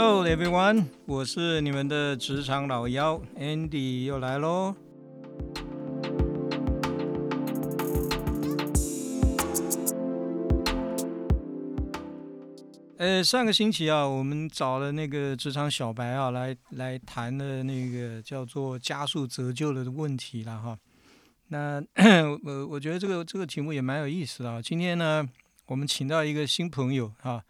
Hello everyone，我是你们的职场老妖 Andy 又来喽。呃，上个星期啊，我们找了那个职场小白啊，来来谈的那个叫做加速折旧的问题了哈。那 我我觉得这个这个题目也蛮有意思的啊。今天呢，我们请到一个新朋友哈，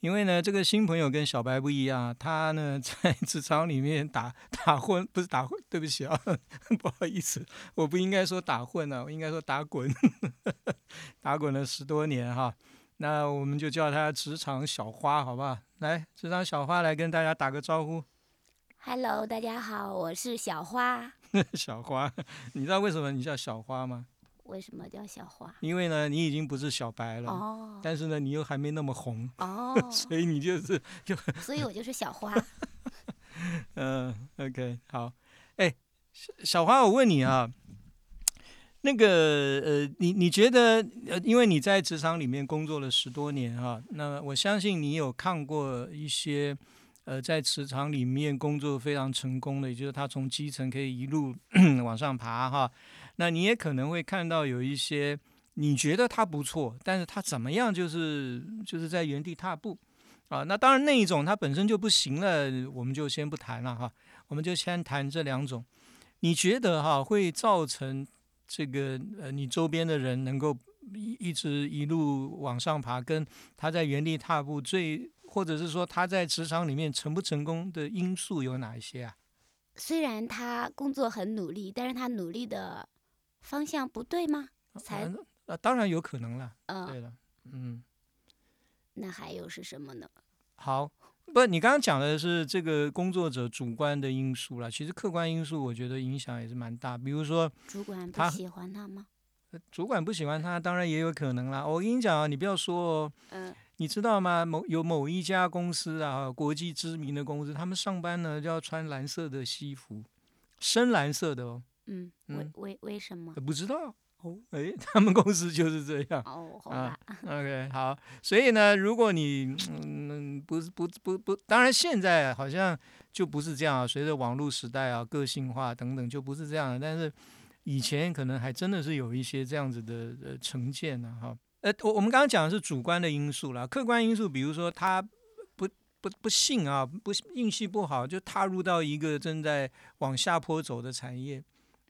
因为呢，这个新朋友跟小白不一样，他呢 在职场里面打打混，不是打混，对不起啊，不好意思，我不应该说打混呢，我应该说打滚，打滚了十多年哈。那我们就叫他职场小花，好不好？来，职场小花来跟大家打个招呼。Hello，大家好，我是小花。小花，你知道为什么你叫小花吗？为什么叫小花？因为呢，你已经不是小白了。哦。但是呢，你又还没那么红。哦。所以你就是就。所以我就是小花。嗯，OK，好。哎，小花，我问你啊。那个呃，你你觉得呃，因为你在职场里面工作了十多年哈，那我相信你有看过一些呃，在职场里面工作非常成功的，也就是他从基层可以一路 往上爬哈。那你也可能会看到有一些你觉得他不错，但是他怎么样就是就是在原地踏步啊。那当然那一种他本身就不行了，我们就先不谈了哈，我们就先谈这两种。你觉得哈会造成？这个呃，你周边的人能够一一直一路往上爬，跟他在原地踏步最，或者是说他在职场里面成不成功的因素有哪一些啊？虽然他工作很努力，但是他努力的方向不对吗？才呃，当然有可能了。嗯，对了，嗯，那还有是什么呢？好。不，你刚刚讲的是这个工作者主观的因素了。其实客观因素，我觉得影响也是蛮大。比如说，主管不喜欢他吗？主管不喜欢他，当然也有可能啦。我跟你讲啊，你不要说哦，嗯，你知道吗？某有某一家公司啊，国际知名的公司，他们上班呢就要穿蓝色的西服，深蓝色的哦。嗯，为为为什么？不知道。哦，哎，他们公司就是这样。哦，好吧。OK，好。所以呢，如果你嗯不是不不不，当然现在好像就不是这样啊。随着网络时代啊，个性化等等，就不是这样了。但是以前可能还真的是有一些这样子的呃成见呢，哈。呃，我我们刚刚讲的是主观的因素啦，客观因素，比如说他不不不幸啊，不运气不好，就踏入到一个正在往下坡走的产业。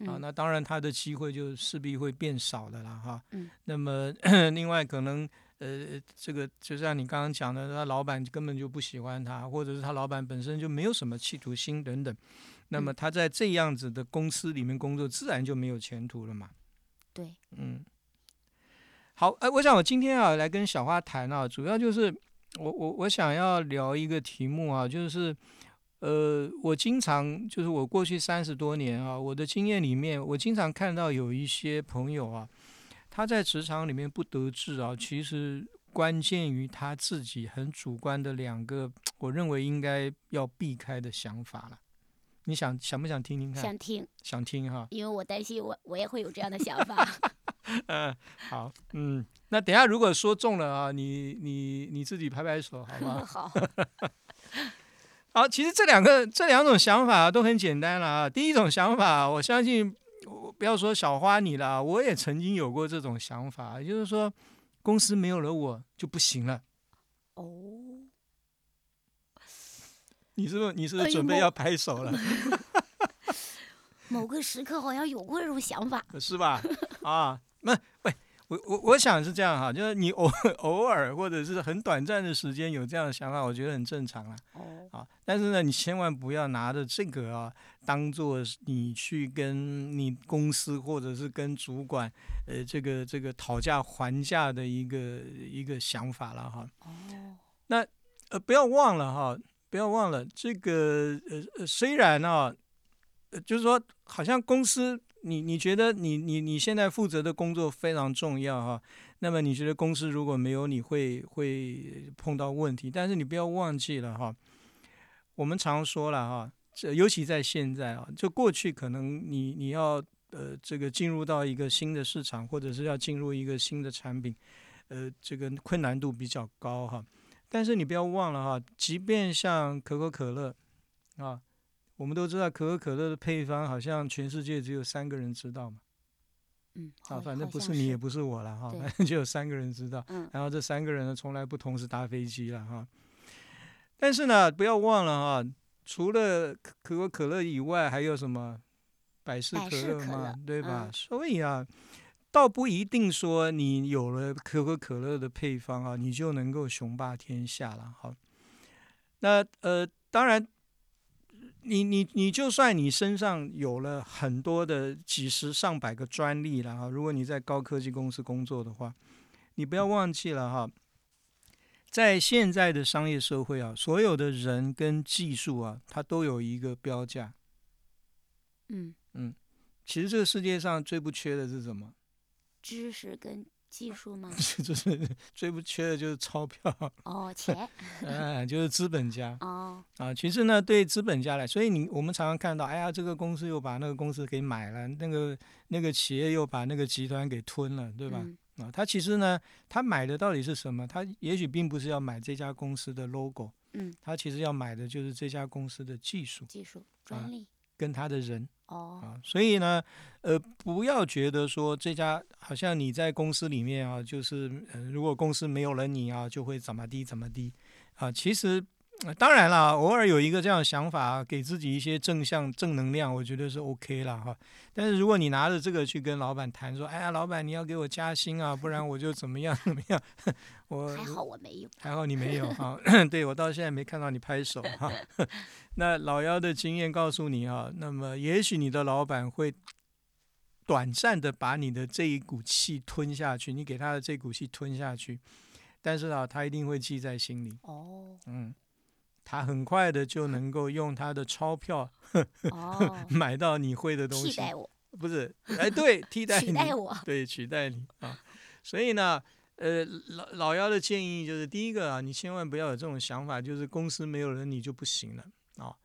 啊，那当然他的机会就势必会变少的啦，哈。嗯。那么 另外可能呃，这个就像你刚刚讲的，他老板根本就不喜欢他，或者是他老板本身就没有什么企图心等等。那么他在这样子的公司里面工作，自然就没有前途了嘛。对。嗯。好，哎，我想我今天啊来跟小花谈啊，主要就是我我我想要聊一个题目啊，就是。呃，我经常就是我过去三十多年啊，我的经验里面，我经常看到有一些朋友啊，他在职场里面不得志啊，其实关键于他自己很主观的两个，我认为应该要避开的想法了。你想想不想听听看？想听，想听哈。因为我担心我我也会有这样的想法。嗯，好，嗯，那等下如果说中了啊，你你你自己拍拍手好吗？好。好，其实这两个这两种想法都很简单了啊。第一种想法，我相信，不要说小花你了，我也曾经有过这种想法，就是说，公司没有了我就不行了。哦，你是不是你是不是准备要拍手了？某个时刻好像有过这种想法，是吧？啊，那喂。我我我想是这样哈，就是你偶 偶尔或者是很短暂的时间有这样的想法，我觉得很正常啊。哦。啊，但是呢，你千万不要拿着这个啊，当做你去跟你公司或者是跟主管，呃，这个这个讨价还价的一个一个想法了哈。哦。那呃，不要忘了哈，不要忘了这个呃，虽然啊，呃，就是说好像公司。你你觉得你你你现在负责的工作非常重要哈，那么你觉得公司如果没有你会会碰到问题？但是你不要忘记了哈，我们常说了哈，这尤其在现在啊，就过去可能你你要呃这个进入到一个新的市场，或者是要进入一个新的产品，呃这个困难度比较高哈。但是你不要忘了哈，即便像可口可乐啊，我们都知道可口可乐的配方好像全世界只有三个人知道嘛。嗯，啊，好反正不是你，也不是我了哈，反正就有三个人知道。嗯然后这三个人呢，从来不同时搭飞机了哈。但是呢，不要忘了哈，除了可可口可乐以外，还有什么百事可百事可乐嘛乐，对吧？嗯所以啊，倒不一定说你有了可口可乐的配方啊，你就能够雄霸天下了哈。那呃，当然。你你你就算你身上有了很多的几十上百个专利了哈，如果你在高科技公司工作的话，你不要忘记了哈，在现在的商业社会啊，所有的人跟技术啊，它都有一个标价。嗯嗯，其实这个世界上最不缺的是什么？知识跟技术吗？就是最不缺的就是钞票，哦，钱嗯，就是资本家哦，啊。其实呢，对资本家来，所以你我们常常看到，哎呀，这个公司又把那个公司给买了，那个那个企业又把那个集团给吞了，对吧？嗯啊，他其实呢，他买的到底是什么？他也许并不是要买这家公司的 logo，嗯，他其实要买的就是这家公司的技术技术专利跟他的人哦，啊。所以呢，呃，不要觉得说这家好像你在公司里面啊，就是，如果公司没有了你啊，就会怎么地怎么地啊。其实。呃当然啦，偶尔有一个这样的想法，给自己一些正向正能量，我觉得是 OK 了哈。但是如果你拿着这个去跟老板谈说，哎呀，老板你要给我加薪啊，不然我就怎么样怎么样。我还好我没有，还好你没有哈，对我到现在没看到你拍手哈。那老幺的经验告诉你哈，那么也许你的老板会短暂的把你的这一股气吞下去，你给他的这股气吞下去，但是啊，他一定会记在心里。哦嗯，他很快的就能够用他的钞票哦，买到你会的东西，替代我，不是？哎，对，替代取你，代我，对，取代你啊。所以呢，呃，老老幺的建议就是，第一个啊，你千万不要有这种想法，就是公司没有人你就不行了啊。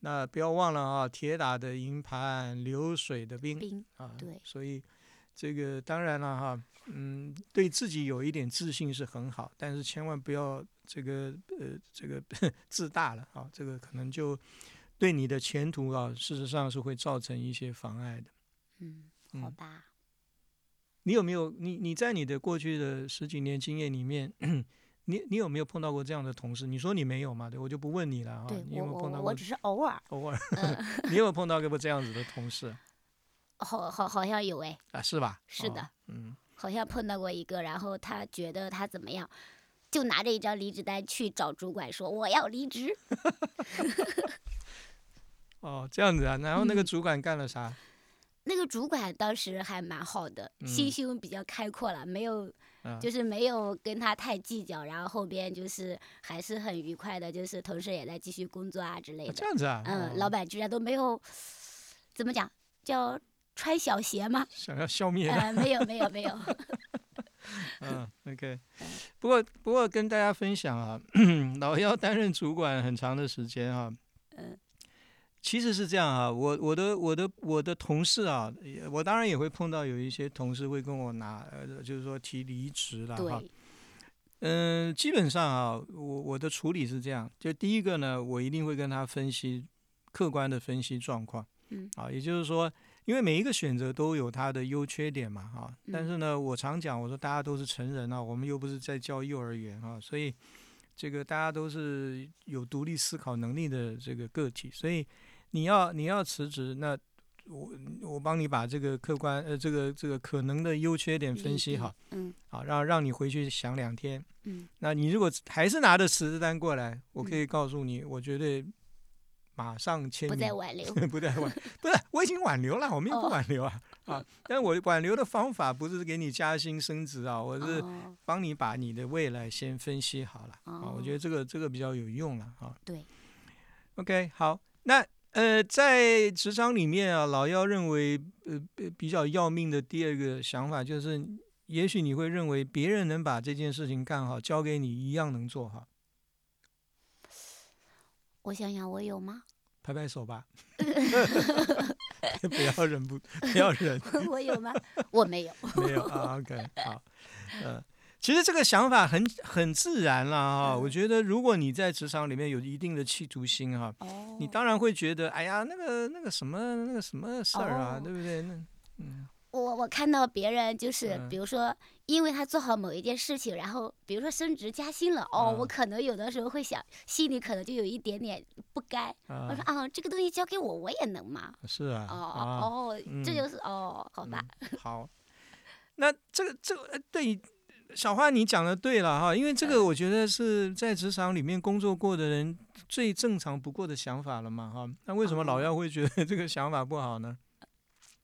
那不要忘了啊，铁打的营盘流水的兵冰啊。对所以这个当然了哈，嗯，对自己有一点自信是很好，但是千万不要这个呃这个 自大了啊，这个可能就对你的前途啊，事实上是会造成一些妨碍的。嗯，嗯好吧，你有没有你你在你的过去的十几年经验里面，你你有没有碰到过这样的同事？你说你没有嘛？对，我就不问你了啊。你有我没有碰到过我我只是偶尔，偶尔？嗯，你有没有碰到过这样子的同事好好好像有哎，啊？是吧？哦是的，嗯，好像碰到过一个，然后他觉得他怎么样，就拿着一张离职单去找主管说我要离职，哦，这样子啊。然后那个嗯主管干了啥？那个主管当时还蛮好的，心嗯胸比较开阔了，没有啊，就是没有跟他太计较，然后后边就是还是很愉快的，就是同事也在继续工作啊之类的。啊这样子啊。嗯，哦老板居然都没有怎么讲叫穿小鞋吗？想要消灭他。呃，没有没有没有，嗯，OK。不过不过跟大家分享啊，老幺担任主管很长的时间啊。嗯其实是这样啊，我我的我的我的同事啊，我当然也会碰到有一些同事会跟我拿，呃，就是说提离职了哈。对，嗯，基本上啊，我我的处理是这样，就第一个呢，我一定会跟他分析客观的分析状况，嗯，啊，也就是说，因为每一个选择都有它的优缺点嘛，哈、但嗯。是呢，我常讲，我说大家都是成人啊，我们又不是在教幼儿园啊，所以这个大家都是有独立思考能力的这个个体，所以你要你要辞职，那我我帮你把这个客观呃这个这个可能的优缺点分析好，，嗯。好，让让你回去想两天。嗯。那你如果还是拿着辞职单过来，我可嗯。以告诉你，我绝对马上签不名，再挽留，不再挽，不是，我已经挽留了，我们也不哦。挽留啊、啊！但我挽留的方法不是给你加薪升职啊，我是哦。帮你把你的未来先分析好了啊，我觉得这个这个比较有用了啊。对，OK，好，那呃，在职场里面啊，老幺认为呃比比较要命的第二个想法就是，也许你会认为别人能把这件事情干好，交给你一样能做好，我想想，我有吗？拍拍手吧，不要忍不不要忍。我有吗？我没有。没有啊，OK，好，呃，其实这个想法很很自然啦我觉得如果你在职场里面有一定的企图心哈，哦，你当然会觉得，哎呀，那个那个什么那个什么事儿啊，哦对不对？那嗯我我看到别人就是嗯，比如说，因为他做好某一件事情，然后比如说升职加薪了，哦，我啊可能有的时候会想，心里可能就有一点点不甘。我啊说啊，这个东西交给我，我也能吗？是啊哦啊哦，这嗯就是哦，好吧，嗯好，那这个这个呃对。小花，你讲的对了哈，因为这个我觉得是在职场里面工作过的人最正常不过的想法了嘛哈。那为什么老哦幺会觉得 这个想法不好呢？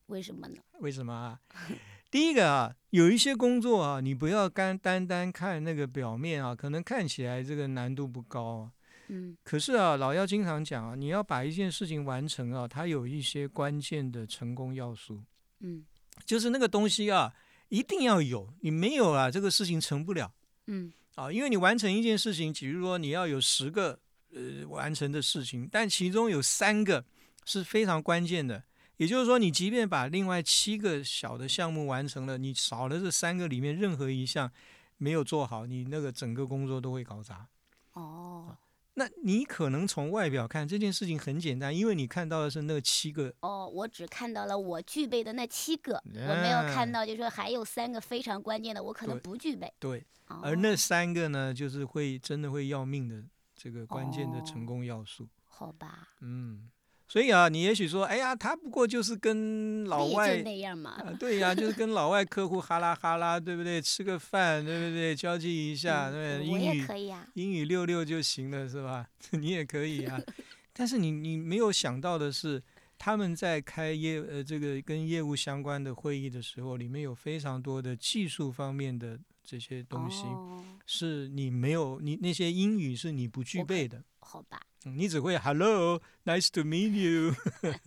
为什么呢？为什么啊？第一个啊，有一些工作啊，你不要干单单看那个表面啊，可能看起来这个难度不高啊。嗯可是啊，老妖经常讲啊，你要把一件事情完成啊，它有一些关键的成功要素，嗯就是那个东西啊，一定要有，你没有啊，这个事情成不了嗯啊。因为你完成一件事情，比如说你要有十个呃完成的事情，但其中有三个是非常关键的。也就是说，你即便把另外七个小的项目完成了，你少了这三个里面任何一项没有做好，你那个整个工作都会搞砸。哦那你可能从外表看这件事情很简单，因为你看到的是那七个，哦，我只看到了我具备的那七个，我没有看哎到，就是说还有三个非常关键的，我可能不具备。对，哦而那三个呢，就是会真的会要命的这个关键的成哦功要素。好吧，嗯，所以啊，你也许说，哎呀，他不过就是跟老外那样嘛。啊，对呀、就是跟老外客户哈拉哈拉，对不对？吃个饭，对不对？交际一下，嗯对不对，英语可以啊。英语六六就行了，是吧？你也可以啊。但是你你没有想到的是，他们在开业呃这个跟业务相关的会议的时候，里面有非常多的技术方面的这些东西，哦，是你没有你那些英语是你不具备的。好吧，嗯你只会 Hello, nice to meet you，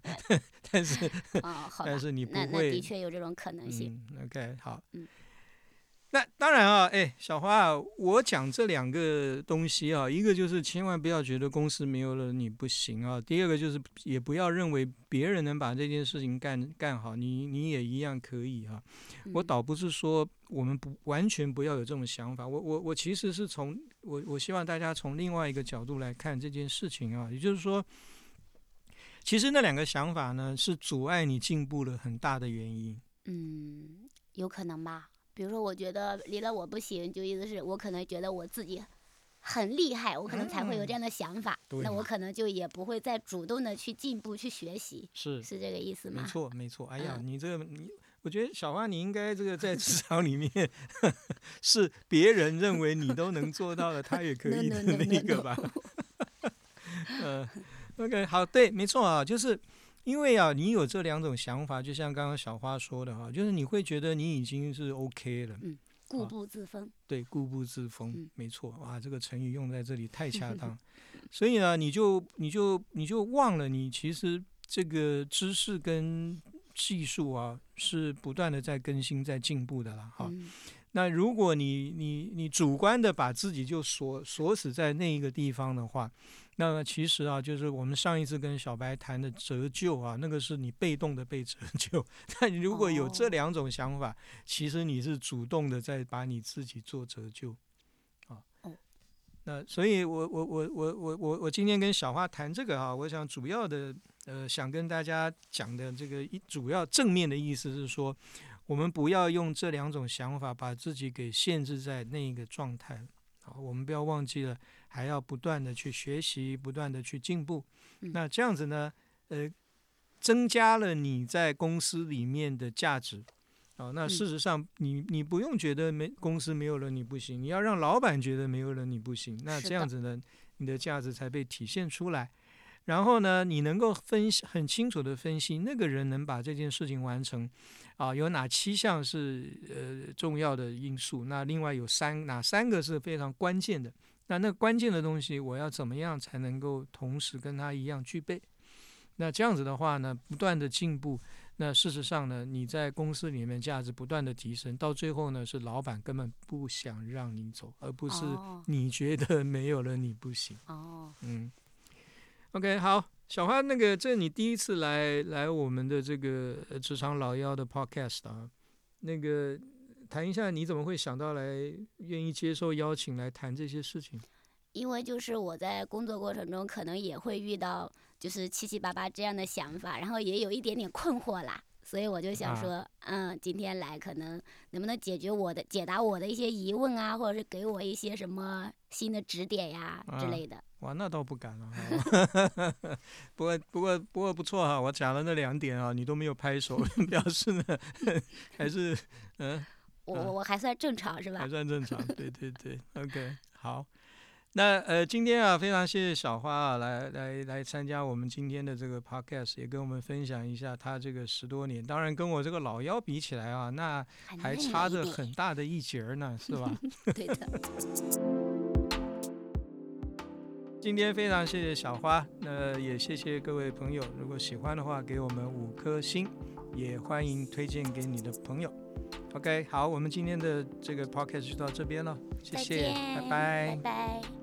但是哦，但，是你不那那会的确有这种可能性。嗯，OK，好。嗯那当然啊，哎，小花啊，我讲这两个东西啊，一个就是千万不要觉得公司没有了你不行啊，第二个就是也不要认为别人能把这件事情干干好，你你也一样可以啊。我嗯倒不是说我们不完全不要有这种想法，我我我其实是从我我希望大家从另外一个角度来看这件事情啊，也就是说，其实那两个想法呢是阻碍你进步的很大的原因。嗯，有可能吧。比如说，我觉得离了我不行，就意思是我可能觉得我自己很厉害，我可能才会有这样的想法。那我可能就也不会再主动的去进步、去学习，是是这个意思吗？没 错，没错。哎呀，嗯你这个你，我觉得小花你应该这个在职 场里面 是别人认为你都能做到的，他也可以的那个吧。呃，OK，好，对，没错啊，就是因为啊，你有这两种想法，就像刚刚小花说的哈、就是你会觉得你已经是 OK 了，固步自封。对，固步自封，嗯没错，哇，这个成语用在这里太恰当。所以呢，你就你就你就忘了，你其实这个知识跟技术啊是不断的在更新、在进步的啦。哈、嗯那如果你你你主观的把自己就锁锁死在那一个地方的话，那么其实啊，就是我们上一次跟小白谈的折旧啊，那个是你被动的被折旧。但如果有这哦两种想法，其实你是主动的在把你自己做折旧啊。哦那所以我，我我我我我我今天跟小花谈这个啊、我想主要的呃，想跟大家讲的这个一主要正面的意思是说，我们不要用这两种想法把自己给限制在那一个状态啊，我们不要忘记了，还要不断的去学习，不断的去进步。嗯那这样子呢，呃，增加了你在公司里面的价值。啊，那嗯事实上你，你不用觉得没公司没有了你不行，你要让老板觉得没有了你不行，那这样子呢，你的价值才被体现出来。然后呢，你能够分析很清楚的分析那个人能把这件事情完成，啊，有哪七项是呃重要的因素，那另外有三哪三个是非常关键的，那那关键的东西我要怎么样才能够同时跟他一样具备？那这样子的话呢，不断的进步，那事实上呢，你在公司里面价值不断的提升，到最后呢，是老板根本不想让你走，而不是哦你觉得没有了你不行。哦，嗯，OK，好，小花，那个这你第一次来来我们的这个呃职场老妖的 Podcast 啊，那个谈一下你怎么会想到来愿意接受邀请来谈这些事情？因为就是我在工作过程中可能也会遇到就是七七八八这样的想法，然后也有一点点困惑啦，所以我就想说，嗯，今天来可能能不能解决我的解答我的一些疑问啊，或者是给我一些什么新的指点呀之类的。哇，那倒不敢了。不过不过不过不错哈，我讲了那两点啊，你都没有拍手，表示呢 还是嗯，我我我还算正常是吧？还算正常，对对对，OK，好。那呃，今天啊，非常谢谢小花啊，来来来参加我们今天的这个 podcast，也跟我们分享一下她这个十多年。当然，跟我这个老妖比起来啊，那还差着很大的一截儿呢，是吧？对的。今天非常谢谢小花，那也谢谢各位朋友。如果喜欢的话，给我们五颗星，也欢迎推荐给你的朋友。OK，好，我们今天的这个 podcast 就到这边了，谢谢，拜拜，拜拜。